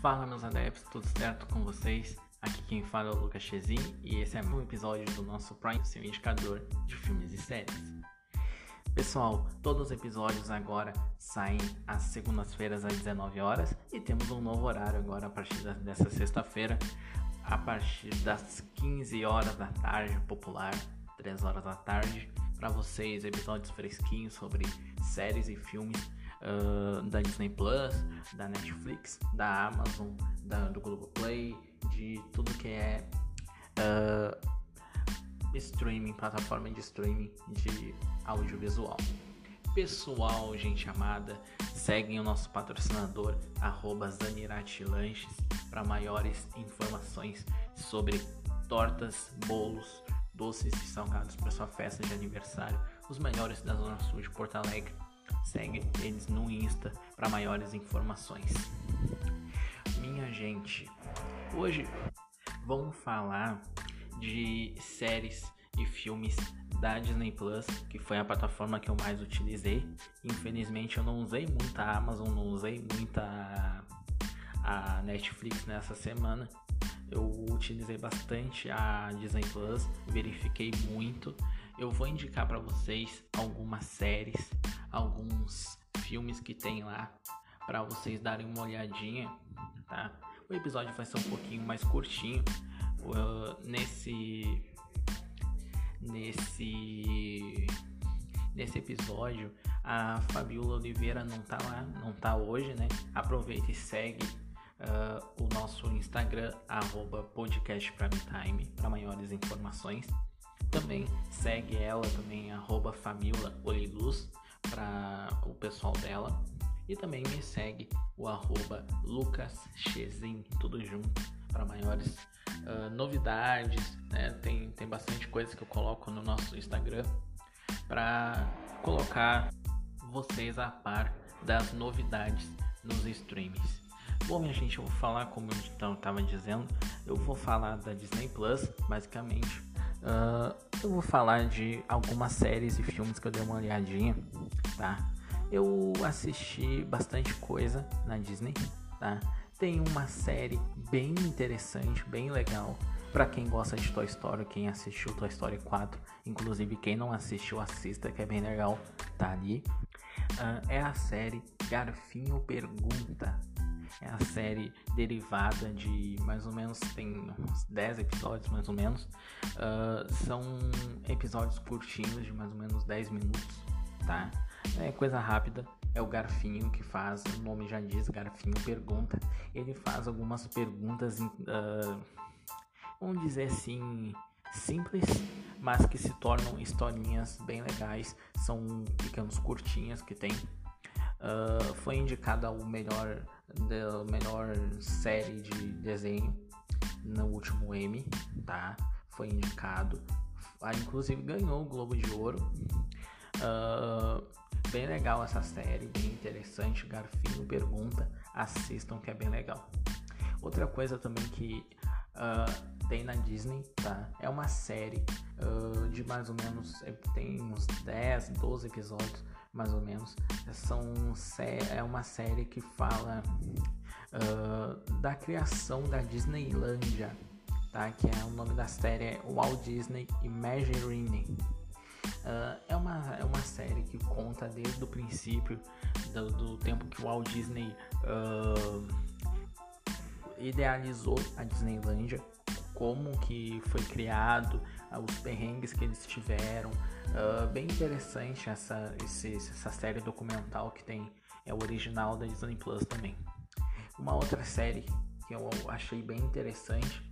Fala meus adeptos, tudo certo com vocês? Aqui quem fala é o Lucas Chezin e esse é um episódio do nosso Prime, seu indicador de filmes e séries. Pessoal, todos os episódios agora saem às segundas-feiras às 19 horas e temos um novo horário agora a partir dessa sexta-feira, a partir das 15 horas da tarde, popular, 3 horas da tarde, para vocês episódios fresquinhos sobre séries e filmes uh, da Disney Plus, da Netflix, da Amazon, da, do Globoplay, de tudo que é uh, streaming, plataforma de streaming de audiovisual. Pessoal, gente amada, seguem o nosso patrocinador, arroba Zanirati Lanches, para maiores informações sobre tortas, bolos, doces e salgados para sua festa de aniversário, os melhores da Zona Sul de Porto Alegre Segue eles no Insta para maiores informações. Minha gente, hoje vamos falar de séries e filmes da Disney Plus, que foi a plataforma que eu mais utilizei. Infelizmente eu não usei muito a Amazon, não usei muito a, a Netflix nessa semana. Eu utilizei bastante a Disney Plus, verifiquei muito. Eu vou indicar para vocês algumas séries, alguns filmes que tem lá para vocês darem uma olhadinha, tá? O episódio vai ser um pouquinho mais curtinho. Uh, nesse nesse nesse episódio a Fabiola Oliveira não tá lá, não tá hoje, né? Aproveita e segue uh, o nosso Instagram @podcastprimetime para maiores informações. Também segue ela também arroba Oliluz para o pessoal dela. E também me segue o arroba Lucas Chezin, tudo junto, para maiores uh, novidades. Né? Tem, tem bastante coisa que eu coloco no nosso Instagram para colocar vocês a par das novidades nos streams. Bom, minha gente, eu vou falar, como eu estava dizendo, eu vou falar da Disney Plus, basicamente. Uh, eu vou falar de algumas séries e filmes que eu dei uma olhadinha, tá? Eu assisti bastante coisa na Disney, tá? Tem uma série bem interessante, bem legal. Para quem gosta de Toy Story, quem assistiu Toy Story 4, inclusive quem não assistiu, assista, que é bem legal, tá ali. Uh, é a série Garfinho Pergunta, é a série derivada de mais ou menos, tem uns 10 episódios mais ou menos. Uh, são episódios curtinhos de mais ou menos 10 minutos, tá? É coisa rápida. É o Garfinho que faz, o nome já diz, Garfinho pergunta. Ele faz algumas perguntas, uh, vamos dizer assim, simples, mas que se tornam historinhas bem legais. São pequenos curtinhas que tem. Uh, foi indicado ao melhor da melhor série de desenho no último M, tá? Foi indicado, ah, inclusive ganhou o Globo de Ouro. Uh, bem legal essa série, bem interessante. Garfinho pergunta, assistam que é bem legal. Outra coisa também que uh, tem na Disney, tá? É uma série uh, de mais ou menos, é, tem uns 10, 12 episódios mais ou menos. São, é uma série que fala uh, da criação da Disneylandia, tá? que é o nome da série é Walt Disney Imagineering. Uh, é, uma, é uma série que conta desde o princípio do, do tempo que o Walt Disney uh, idealizou a Disneylandia, como que foi criado, os perrengues que eles tiveram, Uh, bem interessante essa, esse, essa série documental que tem, é o original da Disney Plus também. Uma outra série que eu achei bem interessante,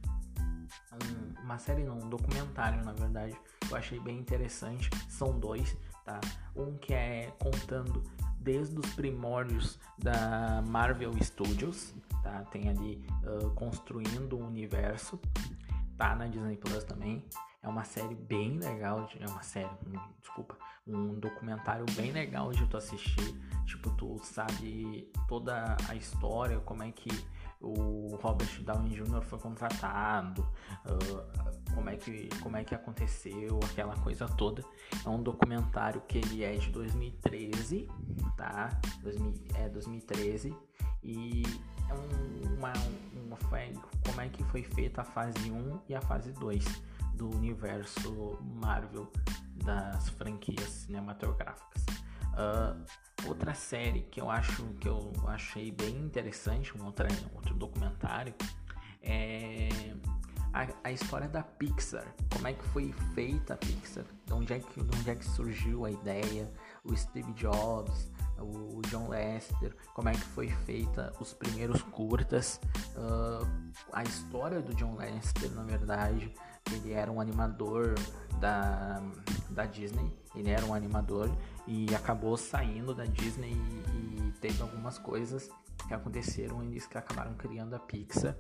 um, uma série não, um documentário na verdade, eu achei bem interessante, são dois, tá? Um que é contando desde os primórdios da Marvel Studios, tá? Tem ali uh, construindo o um universo, tá na Disney Plus também. É uma série bem legal, é uma série, um, desculpa, um documentário bem legal de tu assistir. Tipo, tu sabe toda a história, como é que o Robert Downey Jr. foi contratado, uh, como, é que, como é que aconteceu, aquela coisa toda. É um documentário que ele é de 2013, tá? 2000, é 2013 e é um, uma, uma, como é que foi feita a fase 1 e a fase 2 do universo Marvel das franquias cinematográficas. Uh, outra série que eu acho que eu achei bem interessante, um outro, um outro documentário, é a, a, história da Pixar. Como é que foi feita a Pixar? De onde é que, de onde é que surgiu a ideia? O Steve Jobs, o John Lester, como é que foi feita os primeiros curtas, uh, a história do John Lester, na verdade, ele era um animador da, da Disney, ele era um animador e acabou saindo da Disney e, e teve algumas coisas que aconteceram e eles que acabaram criando a Pixar.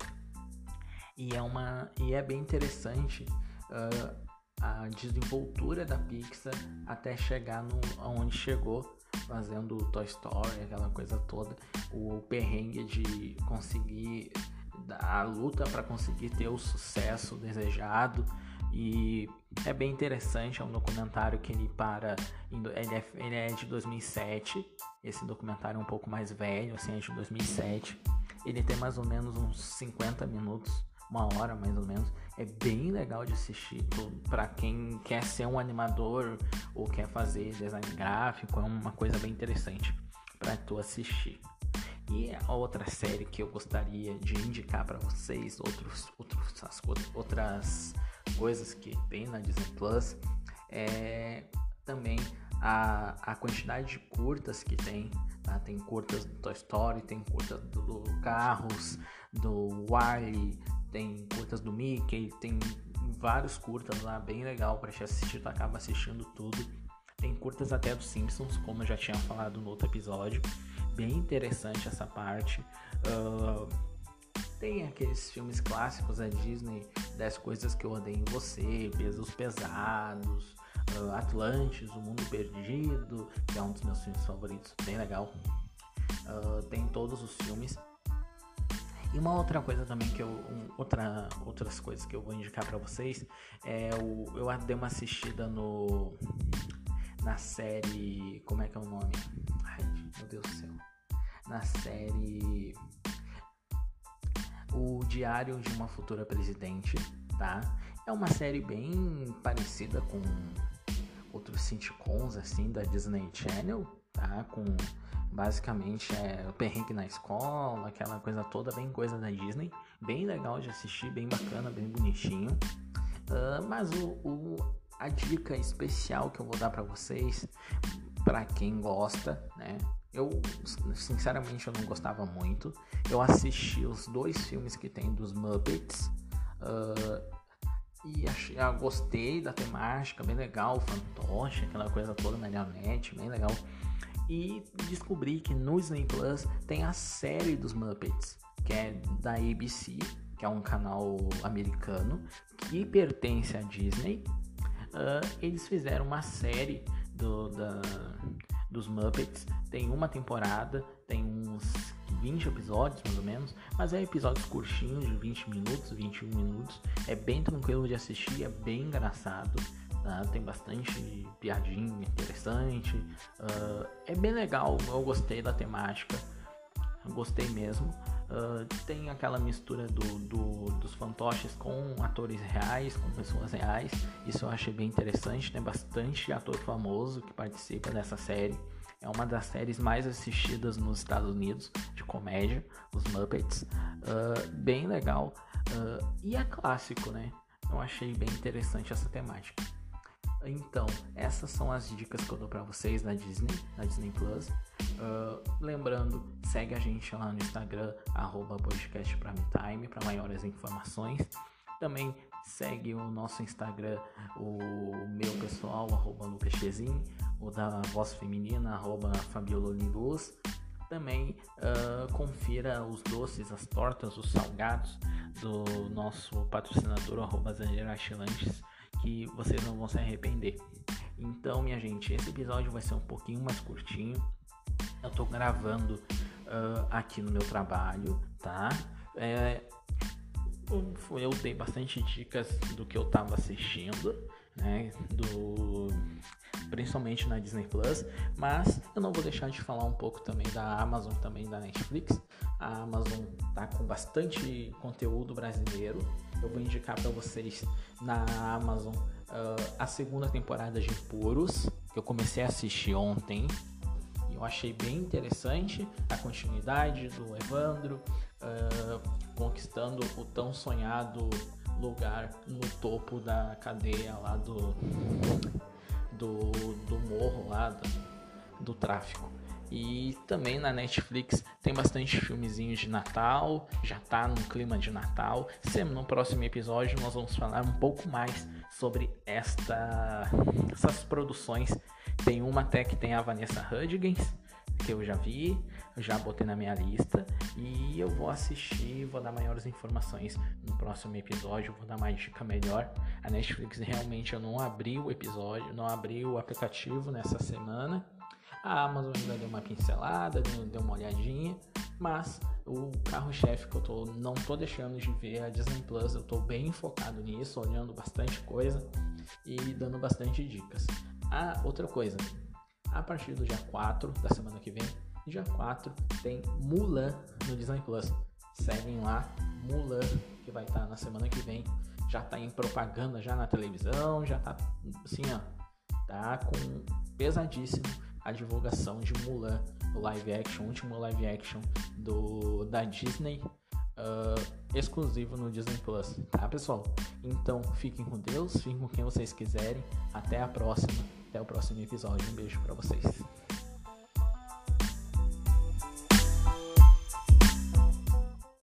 E é uma e é bem interessante uh, a desenvoltura da Pixar até chegar no aonde chegou fazendo Toy Story aquela coisa toda o perrengue de conseguir a luta para conseguir ter o sucesso desejado e é bem interessante, é um documentário que ele para. Ele é, ele é de 2007. Esse documentário é um pouco mais velho, assim, é de 2007. Ele tem mais ou menos uns 50 minutos, uma hora mais ou menos. É bem legal de assistir para quem quer ser um animador ou quer fazer design gráfico. É uma coisa bem interessante para tu assistir. E a outra série que eu gostaria de indicar para vocês, outros, outros, outras coisas que tem na Disney Plus, é também a, a quantidade de curtas que tem. Tá? Tem curtas do Toy Story, tem curtas do Carros, do Wally, tem curtas do Mickey, tem vários curtas lá, bem legal para te assistir, tu acaba assistindo tudo. Tem curtas até dos Simpsons, como eu já tinha falado no outro episódio bem interessante essa parte. Uh, tem aqueles filmes clássicos da Disney, 10 coisas que eu odeio em você, Pesos Pesados, uh, Atlantis, O Mundo Perdido, que é um dos meus filmes favoritos, bem legal. Uh, tem todos os filmes. E uma outra coisa também que eu. Um, outra, outras coisas que eu vou indicar para vocês é o. Eu dei uma assistida no. Na série. Como é que é o nome? Ai, meu Deus do céu na série O Diário de uma Futura Presidente, tá? É uma série bem parecida com outros sitcoms assim da Disney Channel, tá? Com basicamente é o perrengue na escola, aquela coisa toda, bem coisa da Disney, bem legal de assistir, bem bacana, bem bonitinho. Uh, mas o, o, a dica especial que eu vou dar para vocês, para quem gosta, né? Eu, sinceramente, eu não gostava muito. Eu assisti os dois filmes que tem dos Muppets. Uh, e achei, ah, gostei da temática, bem legal, fantoche, aquela coisa toda, marionete, bem legal. E descobri que no Disney Plus tem a série dos Muppets, que é da ABC, que é um canal americano que pertence à Disney. Uh, eles fizeram uma série do, da, dos Muppets. Tem uma temporada, tem uns 20 episódios mais ou menos, mas é episódios curtinhos de 20 minutos, 21 minutos. É bem tranquilo de assistir, é bem engraçado. Tá? Tem bastante piadinha interessante. Uh, é bem legal, eu gostei da temática. Gostei mesmo. Uh, tem aquela mistura do, do, dos fantoches com atores reais, com pessoas reais. Isso eu achei bem interessante. Tem bastante ator famoso que participa dessa série. É uma das séries mais assistidas nos Estados Unidos de comédia, os Muppets. Uh, bem legal. Uh, e é clássico, né? Eu achei bem interessante essa temática. Então, essas são as dicas que eu dou para vocês na Disney, na Disney Plus. Uh, lembrando, segue a gente lá no Instagram, arroba podcast Time, para maiores informações. Também segue o nosso Instagram, o meu pessoal, arroba lucaschezin, o da voz feminina, arroba Fabiola Luz. Também uh, confira os doces, as tortas, os salgados do nosso patrocinador, arroba que vocês não vão se arrepender. Então, minha gente, esse episódio vai ser um pouquinho mais curtinho. Eu tô gravando uh, aqui no meu trabalho, tá? É, eu dei bastante dicas do que eu tava assistindo, né? Do principalmente na Disney Plus, mas eu não vou deixar de falar um pouco também da Amazon, também da Netflix. A Amazon tá com bastante conteúdo brasileiro. Eu vou indicar para vocês na Amazon uh, a segunda temporada de Puros, que eu comecei a assistir ontem. E eu achei bem interessante a continuidade do Evandro uh, conquistando o tão sonhado lugar no topo da cadeia lá do, do, do morro lá do, do tráfico. E também na Netflix tem bastante filmezinhos de Natal, já tá no clima de Natal. No próximo episódio nós vamos falar um pouco mais sobre esta, essas produções. Tem uma até que tem a Vanessa Hudgens, que eu já vi, já botei na minha lista e eu vou assistir, vou dar maiores informações no próximo episódio, vou dar mais dica melhor. A Netflix realmente eu não abri o episódio, não abri o aplicativo nessa semana a Amazon ainda deu uma pincelada, deu uma olhadinha, mas o carro-chefe que eu tô, não tô deixando de ver a Disney Plus, eu tô bem focado nisso, olhando bastante coisa e dando bastante dicas. Ah, outra coisa, a partir do dia 4 da semana que vem, dia 4 tem Mulan no Disney Plus. Seguem lá, Mulan, que vai estar tá na semana que vem. Já tá em propaganda já na televisão, já tá assim, ó, tá com pesadíssimo a divulgação de Mulan, o live action, o último live action do, da Disney, uh, exclusivo no Disney Plus, tá pessoal? Então fiquem com Deus, fiquem com quem vocês quiserem. Até a próxima, até o próximo episódio. Um beijo para vocês.